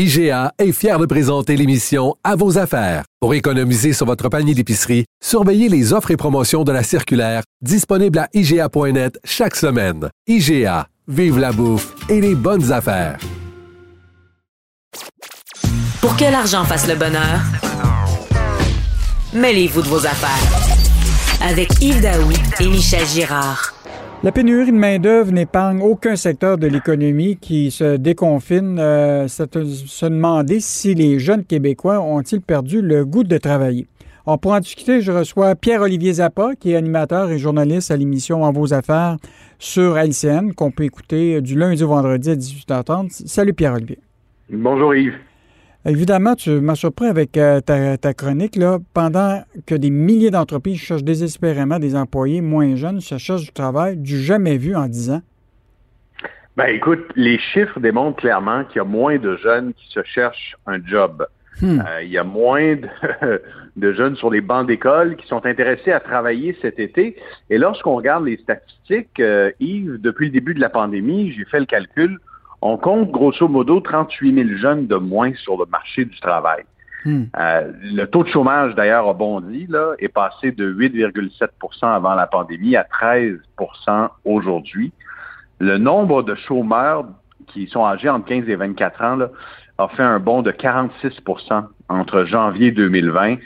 IGA est fier de présenter l'émission À vos affaires. Pour économiser sur votre panier d'épicerie, surveillez les offres et promotions de la circulaire disponible à IGA.net chaque semaine. IGA, vive la bouffe et les bonnes affaires. Pour que l'argent fasse le bonheur, mêlez-vous de vos affaires. Avec Yves Daou et Michel Girard. La pénurie de main-d'œuvre n'épargne aucun secteur de l'économie qui se déconfine. Euh, se demander si les jeunes Québécois ont-ils perdu le goût de travailler. Alors, pour en discuter, je reçois Pierre-Olivier Zappa, qui est animateur et journaliste à l'émission En vos affaires sur LCN, qu'on peut écouter du lundi au vendredi à 18h30. Salut Pierre-Olivier. Bonjour Yves. Évidemment, tu m'as surpris avec euh, ta, chronique. Là, pendant que des milliers d'entreprises cherchent désespérément des employés moins jeunes, ça cherche du travail du jamais vu en 10 ans. Ben, écoute, les chiffres démontrent clairement qu'il y a moins de jeunes qui se cherchent un job. Hmm. Euh, il y a moins de, jeunes sur les bancs d'école qui sont intéressés à travailler cet été. Et lorsqu'on regarde les statistiques, euh, Yves, depuis le début de la pandémie, j'ai fait le calcul, on compte grosso modo 38 000 jeunes de moins sur le marché du travail. Hmm. Euh, le taux de chômage, d'ailleurs, a bondi, là, est passé de 8,7% avant la pandémie à 13% aujourd'hui. Le nombre de chômeurs qui sont âgés entre 15 et 24 ans là, a fait un bond de 46% entre janvier 2020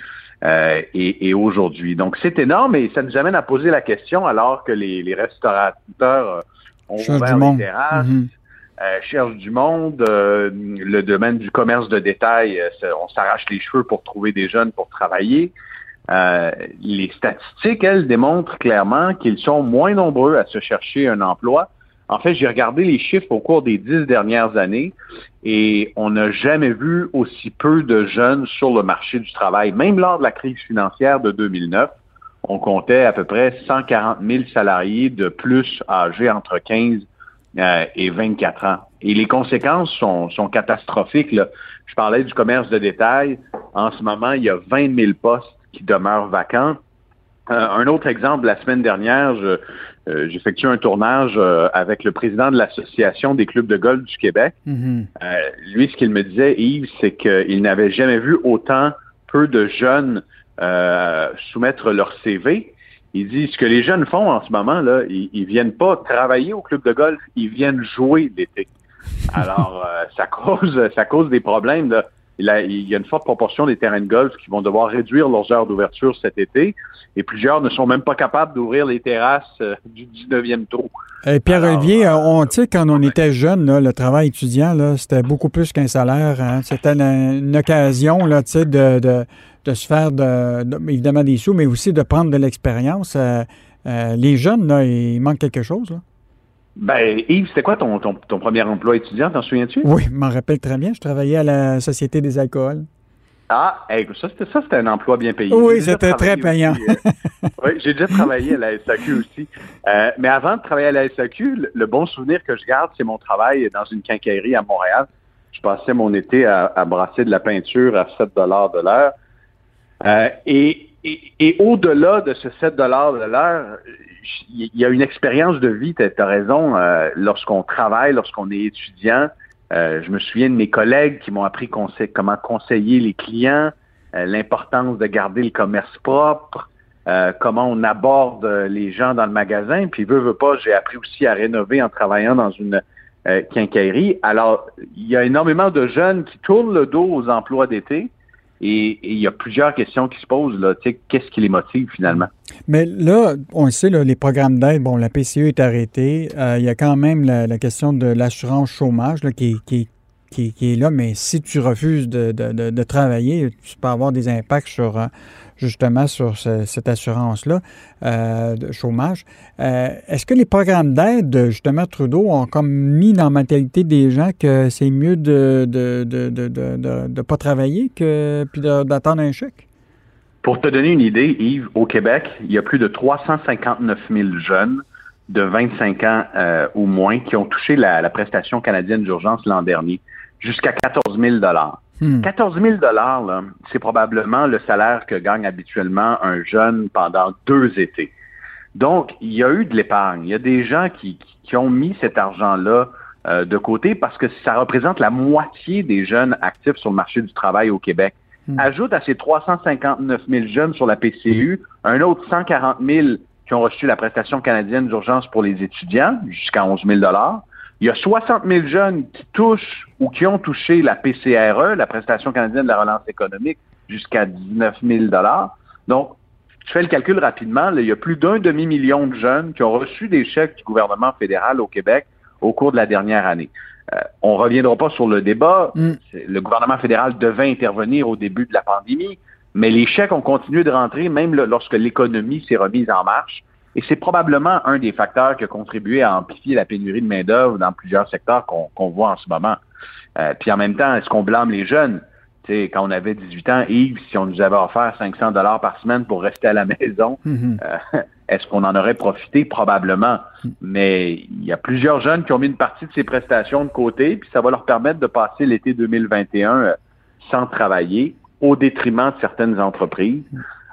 euh, et, aujourd'hui. Donc, c'est énorme et ça nous amène à poser la question alors que les, restaurateurs ont ouvert les terrasses. Mm-hmm. Euh, cherche du monde. Euh, le domaine du commerce de détail, euh, on s'arrache les cheveux pour trouver des jeunes pour travailler. les statistiques, elles, démontrent clairement qu'ils sont moins nombreux à se chercher un emploi. En fait, j'ai regardé les chiffres au cours des dix dernières années et on n'a jamais vu aussi peu de jeunes sur le marché du travail. Même lors de la crise financière de 2009, on comptait à peu près 140 000 salariés de plus âgés entre 15 euh, et 24 ans. Et les conséquences sont, sont catastrophiques. Là. Je parlais du commerce de détail. En ce moment, il y a 20 000 postes qui demeurent vacants. Euh, un autre exemple, la semaine dernière, euh, j'ai effectué un tournage avec le président de l'Association des clubs de golf du Québec. Mm-hmm. lui, ce qu'il me disait, Yves, c'est qu'il n'avait jamais vu autant peu de jeunes soumettre leur CV il dit ce que les jeunes font en ce moment, là, ils, ils viennent pas travailler au club de golf, ils viennent jouer l'été. Alors, euh, ça cause ça cause des problèmes. Là. Il, y a une forte proportion des terrains de golf qui vont devoir réduire leurs heures d'ouverture cet été et plusieurs ne sont même pas capables d'ouvrir les terrasses euh, du 19e trou. Et Pierre-Olivier, euh, on sait quand on était jeune, là, le travail étudiant, c'était beaucoup plus qu'un salaire. Hein. C'était une, occasion là, de, de de se faire de, évidemment des sous, mais aussi de prendre de l'expérience. Euh, euh, les jeunes, là, il manque quelque chose. Là. Ben, Yves, c'était quoi ton, ton, premier emploi étudiant, t'en souviens-tu? Oui, je m'en rappelle très bien. Je travaillais à la Société des alcools. Ah, ça, c'était un emploi bien payé. Oui, c'était très payant. Euh, oui, j'ai déjà travaillé à la SAQ aussi. mais avant de travailler à la SAQ, le, bon souvenir que je garde, c'est mon travail dans une quincaillerie à Montréal. Je passais mon été à, à brasser de la peinture à 7 de l'heure. Euh, et, au-delà de ce 7 de l'heure, il y a une expérience de vie, tu as, raison, euh, lorsqu'on travaille, lorsqu'on est étudiant. Euh, je me souviens de mes collègues qui m'ont appris comment conseiller les clients, l'importance de garder le commerce propre, comment on aborde les gens dans le magasin. Puis, veux, veux pas, j'ai appris aussi à rénover en travaillant dans une quincaillerie. Alors, il y a énormément de jeunes qui tournent le dos aux emplois d'été et il y a plusieurs questions qui se posent. Là, qu'est-ce qui les motive finalement? Mais là, on le sait, les programmes d'aide, bon, la PCE est arrêtée. Euh, il y a quand même la, question de l'assurance chômage qui, est qui, est là, mais si tu refuses de, travailler, tu peux avoir des impacts sur justement sur cette assurance-là euh, de chômage. Euh, est-ce que les programmes d'aide, justement, Trudeau, ont comme mis dans la mentalité des gens que c'est mieux de ne pas travailler que puis d'attendre un chèque? Pour te donner une idée, Yves, au Québec, il y a plus de 359 000 jeunes de 25 ans euh, ou moins qui ont touché la, la prestation canadienne d'urgence l'an dernier, jusqu'à 14 000 14 000 dollars, c'est probablement le salaire que gagne habituellement un jeune pendant deux étés. Donc, il y a eu de l'épargne. Il y a des gens qui, ont mis cet argent-là euh, de côté parce que ça représente la moitié des jeunes actifs sur le marché du travail au Québec. Hmm. Ajoute à ces 359 000 jeunes sur la PCU un autre 140 000 qui ont reçu la prestation canadienne d'urgence pour les étudiants, jusqu'à 11 000 il y a 60 000 jeunes qui touchent ou qui ont touché la PCRE, la prestation canadienne de la relance économique, jusqu'à 19 000 Donc, tu fais le calcul rapidement, il y a plus d'un demi-million de jeunes qui ont reçu des chèques du gouvernement fédéral au Québec au cours de la dernière année. Euh, on ne reviendra pas sur le débat. Mm. Le gouvernement fédéral devait intervenir au début de la pandémie, mais les chèques ont continué de rentrer même lorsque l'économie s'est remise en marche. Et c'est probablement un des facteurs qui a contribué à amplifier la pénurie de main-d'œuvre dans plusieurs secteurs qu'on voit en ce moment. Euh, puis en même temps, est-ce qu'on blâme les jeunes? sais, quand on avait 18 ans, Yves, si on nous avait offert 500 dollars par semaine pour rester à la maison, mm-hmm. euh, est-ce qu'on en aurait profité? Probablement. Mais il y a plusieurs jeunes qui ont mis une partie de ces prestations de côté, puis ça va leur permettre de passer l'été 2021 euh, sans travailler, au détriment de certaines entreprises.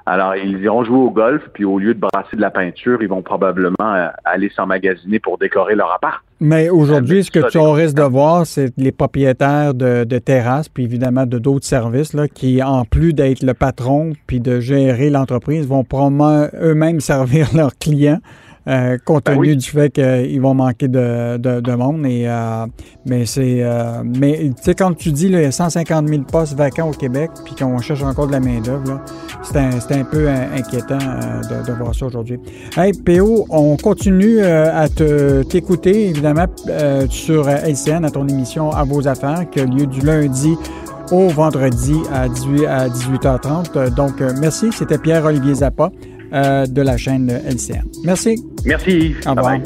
Alors, ils iront jouer au golf, puis au lieu de brasser de la peinture, ils vont probablement euh, aller s'emmagasiner pour décorer leur appart. Mais aujourd'hui, ce que tu risque de voir, c'est les propriétaires de, terrasses, puis évidemment de d'autres services, là, qui, en plus d'être le patron, puis de gérer l'entreprise, vont probablement eux-mêmes servir leurs clients. Euh, compte ben tenu du fait qu'ils vont manquer de, de, monde. Et, euh, mais c'est, euh, mais tu sais, quand tu dis il y a 150 000 postes vacants au Québec, puis qu'on cherche encore de la main d'œuvre, c'est un, un, peu inquiétant de, de, voir ça aujourd'hui. Hey, PO, on continue à te, t'écouter évidemment sur LCN à ton émission à vos affaires qui a lieu du lundi au vendredi à, 18, à 18h30. Donc, merci. C'était Pierre-Olivier Zappa. Euh, de la chaîne LCN. Merci. Merci. Au revoir.